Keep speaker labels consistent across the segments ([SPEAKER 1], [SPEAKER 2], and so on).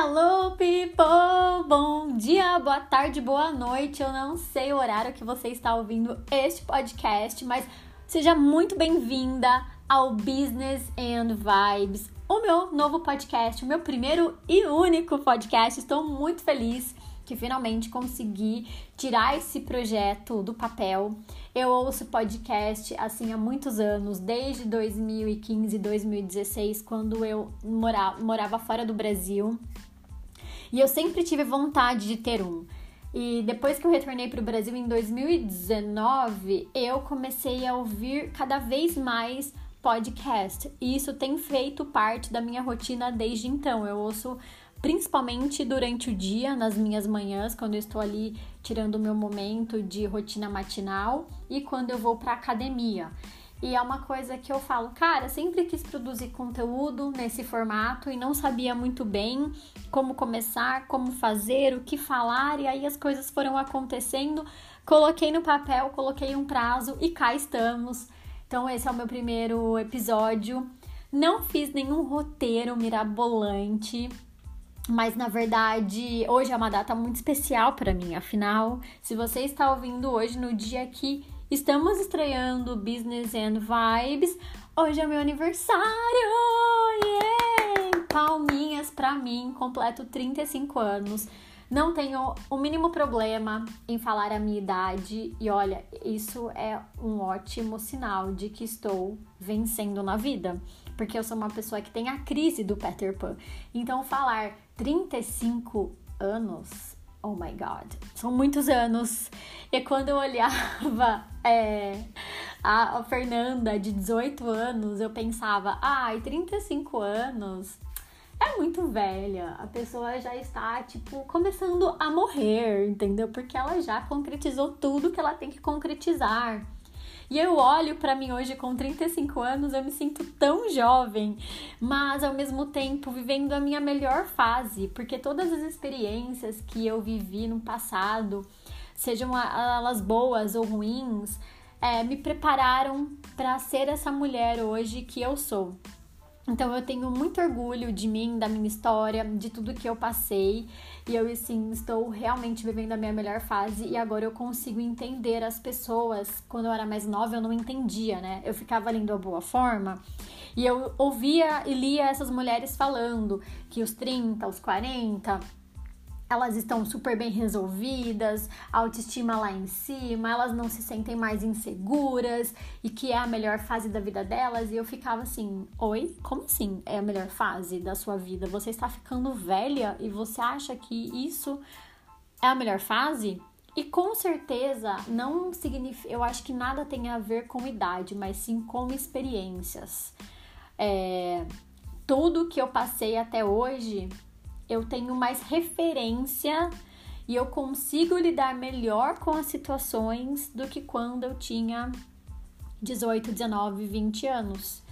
[SPEAKER 1] Hello, people! Bom dia, boa tarde, boa noite. Eu não sei o horário que você está ouvindo este podcast, mas seja muito bem-vinda ao Business and Vibes, o meu novo podcast, o meu primeiro e único podcast. Estou muito feliz que finalmente consegui tirar esse projeto do papel. Eu ouço podcast assim há muitos anos, desde 2015, 2016, quando eu morava, morava fora do Brasil. E eu sempre tive vontade de ter um. E depois que eu retornei para o Brasil em 2019, eu comecei a ouvir cada vez mais podcast. E isso tem feito parte da minha rotina desde então. Eu ouço principalmente durante o dia, nas minhas manhãs, quando eu estou ali tirando o meu momento de rotina matinal e quando eu vou para academia. E é uma coisa que eu falo, cara, sempre quis produzir conteúdo nesse formato e não sabia muito bem como começar, como fazer, o que falar, e aí as coisas foram acontecendo. Coloquei no papel, coloquei um prazo e cá estamos. Então, esse é o meu primeiro episódio. Não fiz nenhum roteiro mirabolante, mas na verdade, hoje é uma data muito especial para mim. Afinal, se você está ouvindo hoje no dia que estamos estreando Business and Vibes, hoje é meu aniversário! Yeah! Palminhas para mim, completo 35 anos. Não tenho o mínimo problema em falar a minha idade e olha, isso é um ótimo sinal de que estou vencendo na vida, porque eu sou uma pessoa que tem a crise do Peter Pan. Então falar 35 anos, oh my god, são muitos anos. E quando eu olhava é, a, Fernanda de 18 anos, eu pensava, ai, ah, 35 anos é muito velha. A pessoa já está, tipo, começando a morrer, entendeu? Porque ela já concretizou tudo que ela tem que concretizar. E eu olho para mim hoje com 35 anos, eu me sinto tão jovem, mas ao mesmo tempo vivendo a minha melhor fase, porque todas as experiências que eu vivi no passado, sejam elas boas ou ruins, é, me prepararam para ser essa mulher hoje que eu sou. Então eu tenho muito orgulho de mim, da minha história, de tudo que eu passei. E eu, assim, estou realmente vivendo a minha melhor fase e agora eu consigo entender as pessoas. Quando eu era mais nova, eu não entendia, né? Eu ficava lendo a boa forma e eu ouvia e lia essas mulheres falando que os 30, os 40 elas estão super bem resolvidas, a autoestima lá em cima, elas não se sentem mais inseguras e que é a melhor fase da vida delas. E eu ficava assim: Oi? Como assim é a melhor fase da sua vida? Você está ficando velha e você acha que isso é a melhor fase? E com certeza não significa. Eu acho que nada tem a ver com idade, mas sim com experiências. É, tudo que eu passei até hoje eu tenho mais referência e eu consigo lidar melhor com as situações do que quando eu tinha 18, 19, 20 anos.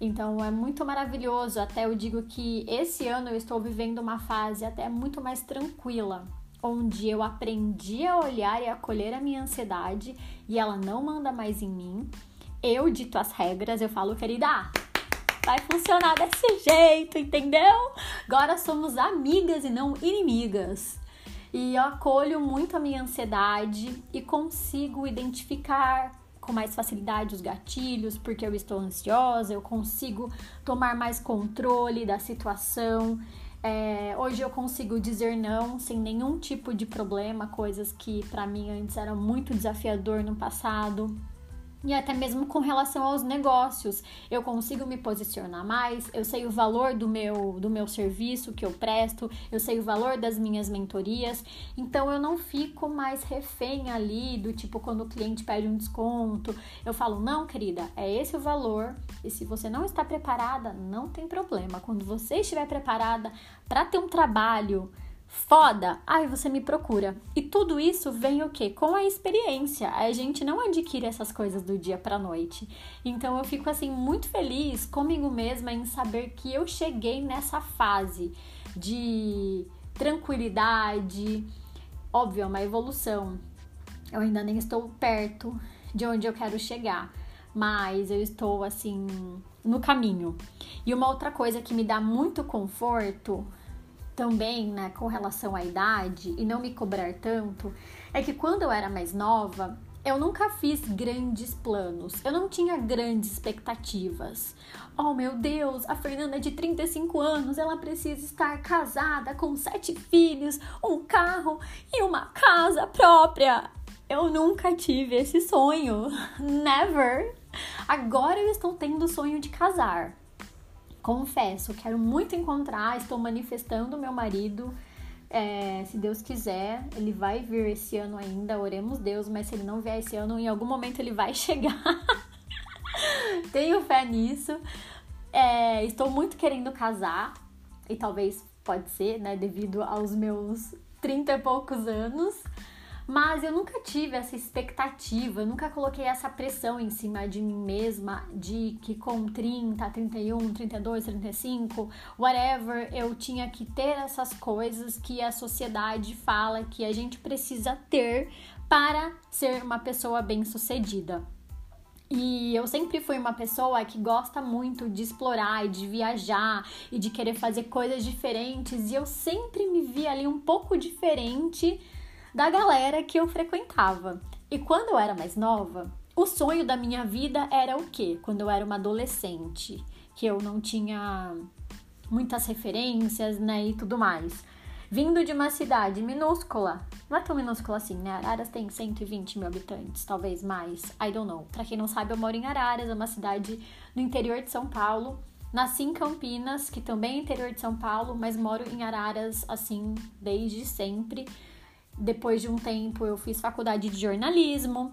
[SPEAKER 1] Então é muito maravilhoso. Até eu digo que esse ano eu estou vivendo uma fase até muito mais tranquila, onde eu aprendi a olhar e acolher a minha ansiedade e ela não manda mais em mim. Eu dito as regras, eu falo, querida, vai funcionar desse jeito, entendeu? Agora somos amigas e não inimigas. E eu acolho muito a minha ansiedade e consigo identificar com mais facilidade os gatilhos, porque eu estou ansiosa, eu consigo tomar mais controle da situação. É, hoje eu consigo dizer não sem nenhum tipo de problema, coisas que para mim antes eram muito desafiador no passado e até mesmo com relação aos negócios. Eu consigo me posicionar mais, eu sei o valor do meu do meu serviço que eu presto, eu sei o valor das minhas mentorias. Então eu não fico mais refém ali do tipo quando o cliente pede um desconto, eu falo: "Não, querida, é esse o valor". E se você não está preparada, não tem problema. Quando você estiver preparada para ter um trabalho foda, aí você me procura. E tudo isso vem o quê? Com a experiência. A gente não adquire essas coisas do dia pra noite. Então eu fico assim muito feliz comigo mesma em saber que eu cheguei nessa fase de tranquilidade. Óbvio, é uma evolução. Eu ainda nem estou perto de onde eu quero chegar, mas eu estou assim no caminho. E uma outra coisa que me dá muito conforto também, né, com relação à idade e não me cobrar tanto, é que quando eu era mais nova, eu nunca fiz grandes planos, eu não tinha grandes expectativas. Oh meu Deus, a Fernanda é de 35 anos, ela precisa estar casada com sete filhos, um carro e uma casa própria. Eu nunca tive esse sonho, never. Agora eu estou tendo o sonho de casar. Confesso, quero muito encontrar, estou manifestando meu marido. É, se Deus quiser, ele vai vir esse ano ainda, oremos Deus, mas se ele não vier esse ano, em algum momento ele vai chegar. Tenho fé nisso. É, estou muito querendo casar, e talvez pode ser, né, devido aos meus 30 e poucos anos. Mas eu nunca tive essa expectativa, nunca coloquei essa pressão em cima de mim mesma de que com 30, 31, 32, 35, whatever, eu tinha que ter essas coisas que a sociedade fala que a gente precisa ter para ser uma pessoa bem-sucedida. E eu sempre fui uma pessoa que gosta muito de explorar e de viajar e de querer fazer coisas diferentes, e eu sempre me vi ali um pouco diferente da galera que eu frequentava. E quando eu era mais nova, o sonho da minha vida era o quê? Quando eu era uma adolescente, que eu não tinha muitas referências, né, e tudo mais. Vindo de uma cidade minúscula, não é tão minúscula assim, né? Araras tem 120 mil habitantes, talvez mais, I don't know. Pra quem não sabe, eu moro em Araras, é uma cidade no interior de São Paulo. Nasci em Campinas, que também é interior de São Paulo, mas moro em Araras, assim, desde sempre. Depois de um tempo, eu fiz faculdade de jornalismo,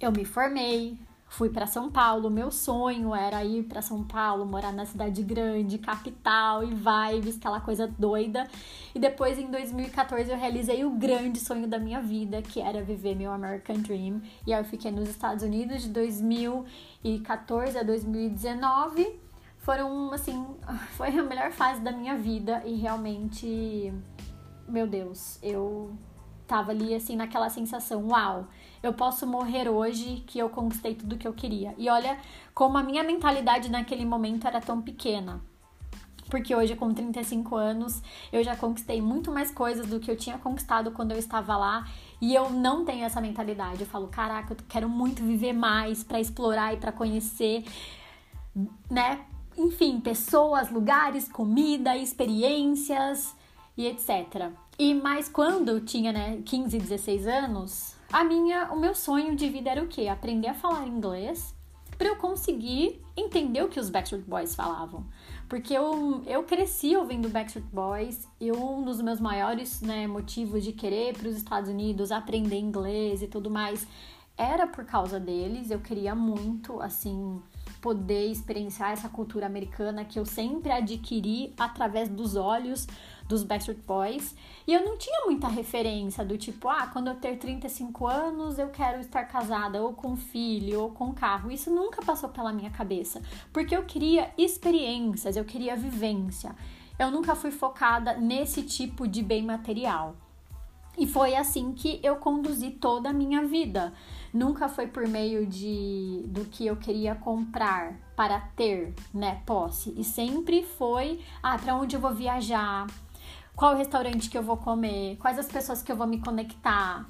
[SPEAKER 1] eu me formei, fui para São Paulo. Meu sonho era ir para São Paulo, morar na cidade grande, capital e vibes, aquela coisa doida. E depois, em 2014, eu realizei o grande sonho da minha vida, que era viver meu American Dream. E aí eu fiquei nos Estados Unidos de 2014 a 2019. Foram, assim, foi a melhor fase da minha vida e realmente meu Deus, eu tava ali assim naquela sensação, uau, eu posso morrer hoje que eu conquistei tudo que eu queria. E olha como a minha mentalidade naquele momento era tão pequena. Porque hoje, com 35 anos, eu já conquistei muito mais coisas do que eu tinha conquistado quando eu estava lá. E eu não tenho essa mentalidade. Eu falo, caraca, eu quero muito viver mais para explorar e para conhecer, né? Enfim, pessoas, lugares, comida, experiências e etc. E mais quando eu tinha, né, 15, 16 anos, a minha, o meu sonho de vida era o quê? Aprender a falar inglês para eu conseguir entender o que os Backstreet Boys falavam. Porque eu, eu cresci ouvindo Backstreet Boys e um dos meus maiores né, motivos de querer para os Estados Unidos aprender inglês e tudo mais era por causa deles. Eu queria muito, assim, poder experienciar essa cultura americana que eu sempre adquiri através dos olhos dos Backstreet Boys. E eu não tinha muita referência do tipo, ah, quando eu ter 35 anos eu quero estar casada, ou com filho, ou com carro. Isso nunca passou pela minha cabeça, porque eu queria experiências, eu queria vivência. Eu nunca fui focada nesse tipo de bem material. E foi assim que eu conduzi toda a minha vida. Nunca foi por meio de do que eu queria comprar para ter, né, posse. E sempre foi, ah, para onde eu vou viajar, qual restaurante que eu vou comer, quais as pessoas que eu vou me conectar.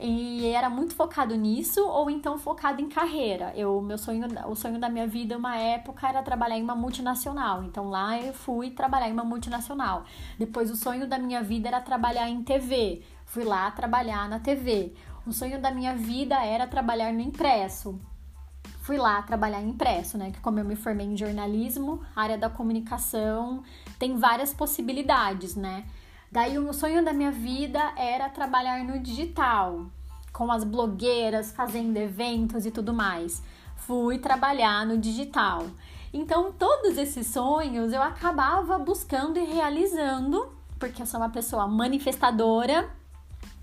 [SPEAKER 1] E era muito focado nisso, ou então focado em carreira. Eu, meu sonho, o sonho da minha vida, uma época, era trabalhar em uma multinacional. Então lá eu fui trabalhar em uma multinacional. Depois o sonho da minha vida era trabalhar em TV. Fui lá trabalhar na TV. O sonho da minha vida era trabalhar no impresso fui lá trabalhar impresso, né? Que como eu me formei em jornalismo, área da comunicação tem várias possibilidades, né? Daí o sonho da minha vida era trabalhar no digital, com as blogueiras, fazendo eventos e tudo mais. Fui trabalhar no digital. Então, todos esses sonhos eu acabava buscando e realizando, porque eu sou uma pessoa manifestadora,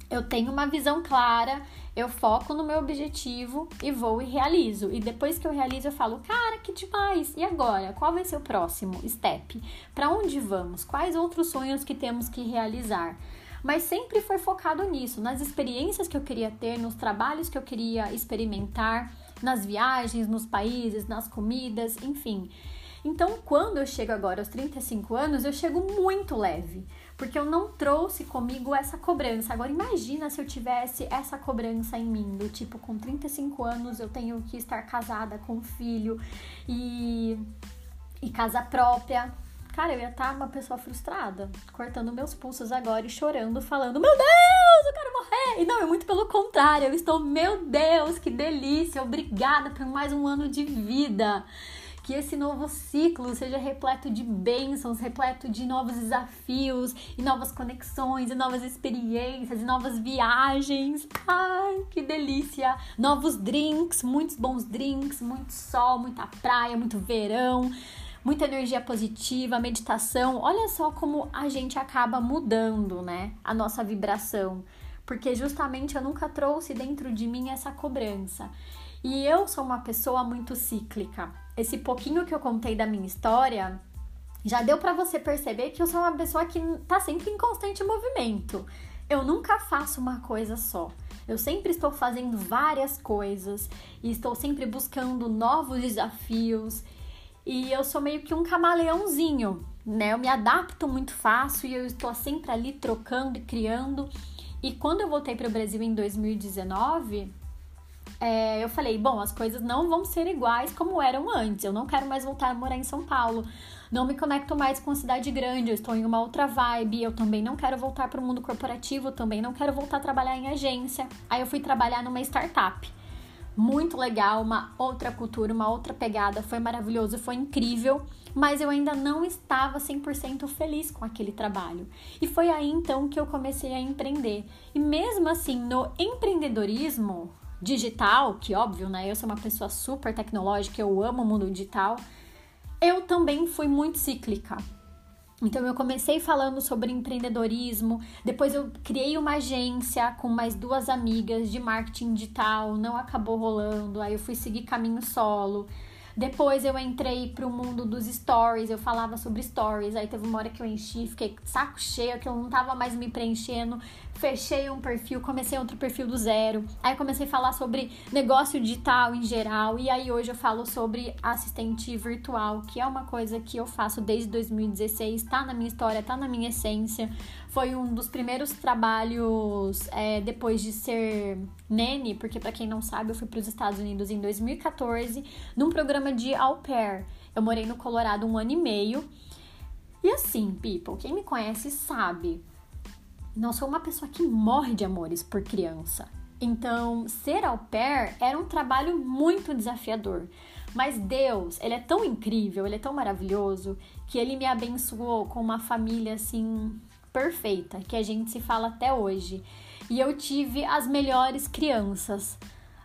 [SPEAKER 1] eu tenho uma visão clara, eu foco no meu objetivo e vou e realizo. E depois que eu realizo, eu falo, cara, que demais! E agora? Qual vai ser o próximo step? Para onde vamos? Quais outros sonhos que temos que realizar? Mas sempre foi focado nisso, nas experiências que eu queria ter, nos trabalhos que eu queria experimentar, nas viagens, nos países, nas comidas, enfim. Então, quando eu chego agora aos 35 anos, eu chego muito leve, porque eu não trouxe comigo essa cobrança. Agora, imagina se eu tivesse essa cobrança em mim, do tipo, com 35 anos eu tenho que estar casada com um filho e, e casa própria. Cara, eu ia estar uma pessoa frustrada, cortando meus pulsos agora e chorando, falando: Meu Deus, eu quero morrer! E não, é muito pelo contrário, eu estou, meu Deus, que delícia, obrigada por mais um ano de vida que esse novo ciclo seja repleto de bênçãos, repleto de novos desafios, e novas conexões, e novas experiências, e novas viagens. Ai, que delícia! Novos drinks, muitos bons drinks, muito sol, muita praia, muito verão muita energia positiva, meditação. Olha só como a gente acaba mudando, né? A nossa vibração. Porque justamente eu nunca trouxe dentro de mim essa cobrança. E eu sou uma pessoa muito cíclica. Esse pouquinho que eu contei da minha história já deu para você perceber que eu sou uma pessoa que tá sempre em constante movimento. Eu nunca faço uma coisa só. Eu sempre estou fazendo várias coisas e estou sempre buscando novos desafios. E eu sou meio que um camaleãozinho, né? Eu me adapto muito fácil e eu estou sempre ali trocando e criando. E quando eu voltei para o Brasil em 2019, é, eu falei, bom, as coisas não vão ser iguais como eram antes. Eu não quero mais voltar a morar em São Paulo. Não me conecto mais com a cidade grande. Eu estou em uma outra vibe. Eu também não quero voltar para o mundo corporativo. Também não quero voltar a trabalhar em agência. Aí eu fui trabalhar numa startup. Muito legal, uma outra cultura, uma outra pegada. Foi maravilhoso, foi incrível. Mas eu ainda não estava 100% feliz com aquele trabalho. E foi aí então que eu comecei a empreender. E mesmo assim, no empreendedorismo, digital, que óbvio, né? Eu sou uma pessoa super tecnológica, eu amo o mundo digital. Eu também fui muito cíclica. Então eu comecei falando sobre empreendedorismo, depois eu criei uma agência com mais duas amigas de marketing digital, não acabou rolando, aí eu fui seguir caminho solo. Depois eu entrei pro mundo dos stories, eu falava sobre stories, aí teve uma hora que eu enchi, fiquei saco cheio, que eu não tava mais me preenchendo, fechei um perfil, comecei outro perfil do zero. Aí comecei a falar sobre negócio digital em geral, e aí hoje eu falo sobre assistente virtual, que é uma coisa que eu faço desde 2016, tá na minha história, tá na minha essência. Foi um dos primeiros trabalhos é, depois de ser nene, porque para quem não sabe, eu fui para os Estados Unidos em 2014 num programa de au pair. Eu morei no Colorado um ano e meio. E assim, people, quem me conhece sabe, não sou uma pessoa que morre de amores por criança. Então, ser au pair era um trabalho muito desafiador. Mas Deus, ele é tão incrível, ele é tão maravilhoso, que ele me abençoou com uma família assim perfeita, que a gente se fala até hoje. E eu tive as melhores crianças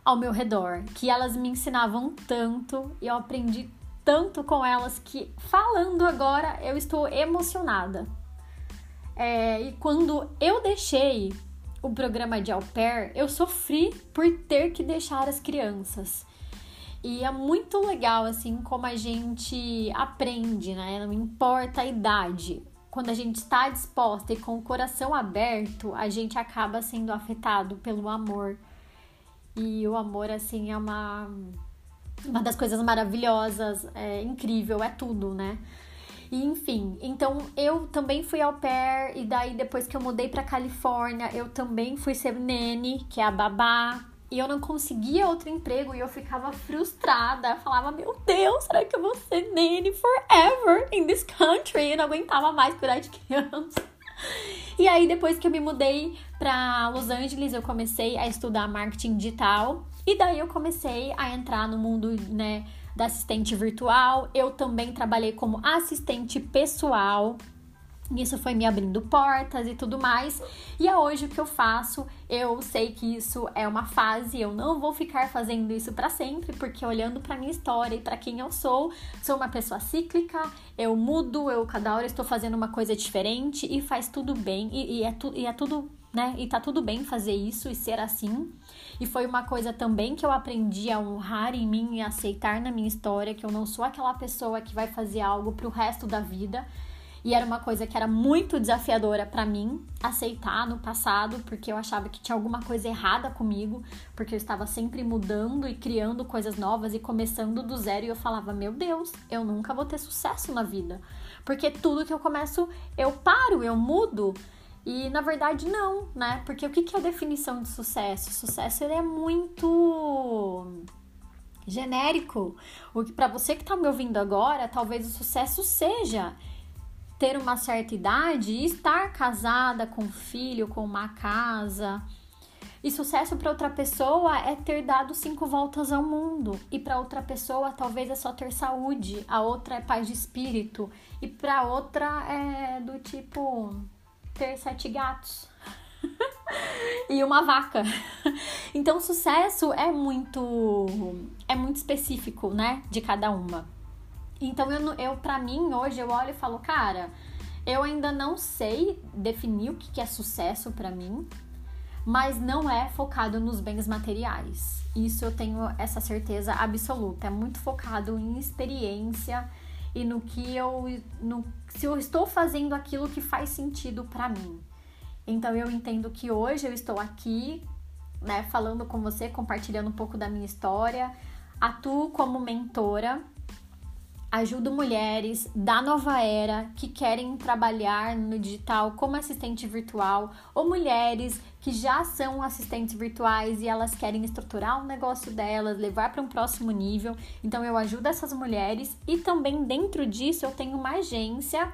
[SPEAKER 1] ao meu redor, que elas me ensinavam tanto e eu aprendi tanto com elas que, falando agora, eu estou emocionada. É, e quando eu deixei o programa de au pair, eu sofri por ter que deixar as crianças. E é muito legal, assim, como a gente aprende, né? Não importa a idade quando a gente está disposta e com o coração aberto, a gente acaba sendo afetado pelo amor. E o amor, assim, é uma, uma das coisas maravilhosas, é incrível, é tudo, né? E, enfim, então eu também fui ao pair, e daí depois que eu mudei pra Califórnia, eu também fui ser nene, que é a babá, e eu não conseguia outro emprego e eu ficava frustrada. Eu falava, meu Deus, será que eu vou ser nene forever in this country? Eu não aguentava mais cuidar de criança. E aí, depois que eu me mudei para Los Angeles, eu comecei a estudar marketing digital. E daí eu comecei a entrar no mundo, né, da assistente virtual. Eu também trabalhei como assistente pessoal isso foi me abrindo portas e tudo mais. E é hoje o que eu faço. Eu sei que isso é uma fase, eu não vou ficar fazendo isso para sempre, porque olhando para minha história e para quem eu sou, sou uma pessoa cíclica, eu mudo, eu cada hora estou fazendo uma coisa diferente e faz tudo bem e, e é, tu, e é tudo, né? E tá tudo bem fazer isso e ser assim. E foi uma coisa também que eu aprendi a honrar em mim e aceitar na minha história que eu não sou aquela pessoa que vai fazer algo pro resto da vida E era uma coisa que era muito desafiadora para mim aceitar no passado, porque eu achava que tinha alguma coisa errada comigo, porque eu estava sempre mudando e criando coisas novas e começando do zero e eu falava: "Meu Deus, eu nunca vou ter sucesso na vida". Porque tudo que eu começo, eu paro, eu mudo. E na verdade não, né? Porque o que é a definição de sucesso? Sucesso ele é muito genérico. O que para você que está me ouvindo agora, talvez o sucesso seja ter uma certa idade e estar casada com um filho, com uma casa. E sucesso para outra pessoa é ter dado cinco voltas ao mundo. E para outra pessoa, talvez é só ter saúde. A outra é paz de espírito. E para outra é do tipo ter sete gatos. e uma vaca. Então, sucesso é muito é muito específico, né, de cada uma. Então, eu, eu para mim, hoje, eu olho e falo, cara, eu ainda não sei definir o que é sucesso para mim, mas não é focado nos bens materiais. Isso eu tenho essa certeza absoluta. É muito focado em experiência e no que eu, no, se eu estou fazendo aquilo que faz sentido para mim. Então eu entendo que hoje eu estou aqui, né, falando com você, compartilhando um pouco da minha história, atuo como mentora ajudo mulheres da nova era que querem trabalhar no digital como assistente virtual ou mulheres que já são assistentes virtuais e elas querem estruturar o negócio delas, levar para um próximo nível. Então eu ajudo essas mulheres e também dentro disso eu tenho uma agência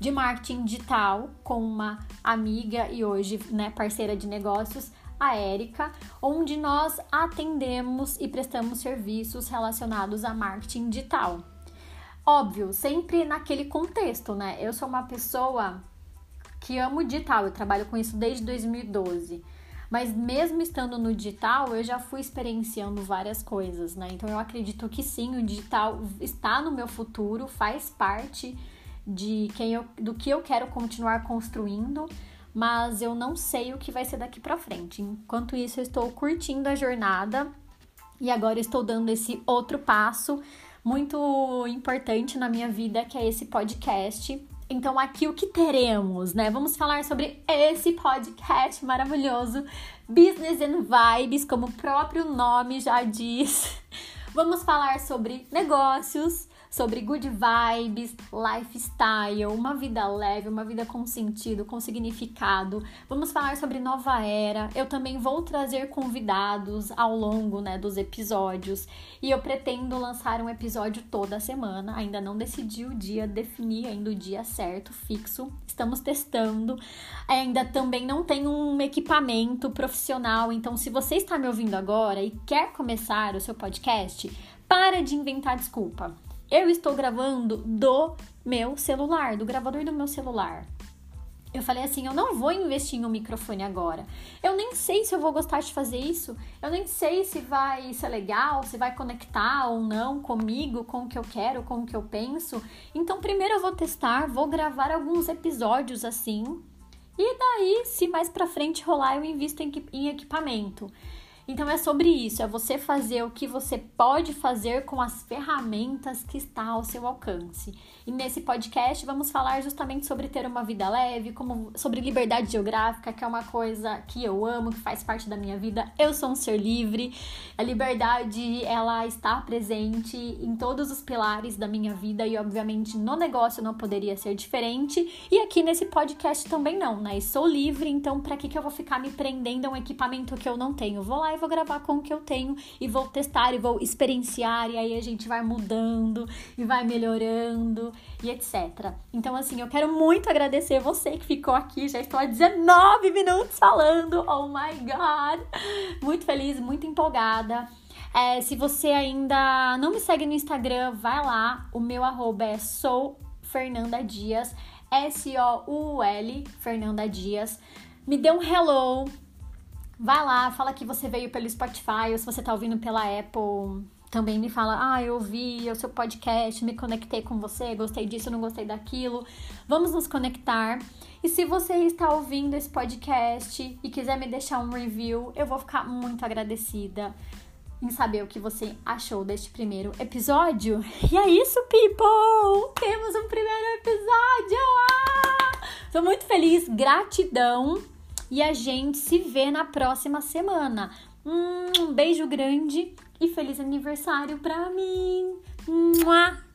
[SPEAKER 1] de marketing digital com uma amiga e hoje, né, parceira de negócios, a Érica, onde nós atendemos e prestamos serviços relacionados a marketing digital. Óbvio, sempre naquele contexto, né? Eu sou uma pessoa que amo digital, eu trabalho com isso desde 2012. Mas mesmo estando no digital, eu já fui experienciando várias coisas, né? Então eu acredito que sim, o digital está no meu futuro, faz parte de quem eu, do que eu quero continuar construindo, mas eu não sei o que vai ser daqui para frente. Enquanto isso, eu estou curtindo a jornada e agora estou dando esse outro passo muito importante na minha vida, que é esse podcast. Então, aqui o que teremos, né? Vamos falar sobre esse podcast maravilhoso, Business and Vibes, como o próprio nome já diz. Vamos falar sobre negócios, sobre good vibes, lifestyle, uma vida leve, uma vida com sentido, com significado. Vamos falar sobre nova era. Eu também vou trazer convidados ao longo, né, dos episódios. E eu pretendo lançar um episódio toda semana. Ainda não decidi o dia, defini ainda o dia certo, fixo. Estamos testando. Ainda também não tenho um equipamento profissional, então se você está me ouvindo agora e quer começar o seu podcast, para de inventar desculpa eu estou gravando do meu celular, do gravador do meu celular. Eu falei assim, eu não vou investir em um microfone agora. Eu nem sei se eu vou gostar de fazer isso. Eu nem sei se vai ser legal, se vai conectar ou não comigo, com o que eu quero, com o que eu penso. Então, primeiro eu vou testar, vou gravar alguns episódios assim. E daí, se mais pra frente rolar, eu invisto em equipamento. Então é sobre isso, é você fazer o que você pode fazer com as ferramentas que está ao seu alcance. E nesse podcast vamos falar justamente sobre ter uma vida leve, como sobre liberdade geográfica, que é uma coisa que eu amo, que faz parte da minha vida. Eu sou um ser livre. A liberdade, ela está presente em todos os pilares da minha vida e obviamente no negócio não poderia ser diferente. E aqui nesse podcast também não, né? Sou livre, então para que que eu vou ficar me prendendo a um equipamento que eu não tenho? Vou lá e vou gravar com o que eu tenho e vou testar e vou experienciar e aí a gente vai mudando e vai melhorando e etc. Então, assim, eu quero muito agradecer você que ficou aqui. Já estou há 19 minutos falando. Oh my god! Muito feliz, muito empolgada. É, se você ainda não me segue no Instagram, vai lá. O meu arroba é sou Fernanda Dias, S-O-U-L, Fernanda Dias. Me dê um hello, Vai lá, fala que você veio pelo Spotify ou se você tá ouvindo pela Apple. Também me fala, ah, eu ouvi o seu podcast, me conectei com você, gostei disso, não gostei daquilo. Vamos nos conectar. E se você está ouvindo esse podcast e quiser me deixar um review, eu vou ficar muito agradecida. em saber o que você achou deste primeiro episódio. E é isso, people! Temos um primeiro episódio! Ah! Tô muito feliz, gratidão! E a gente se vê na próxima semana. Um beijo grande e feliz aniversário pra mim! Mua!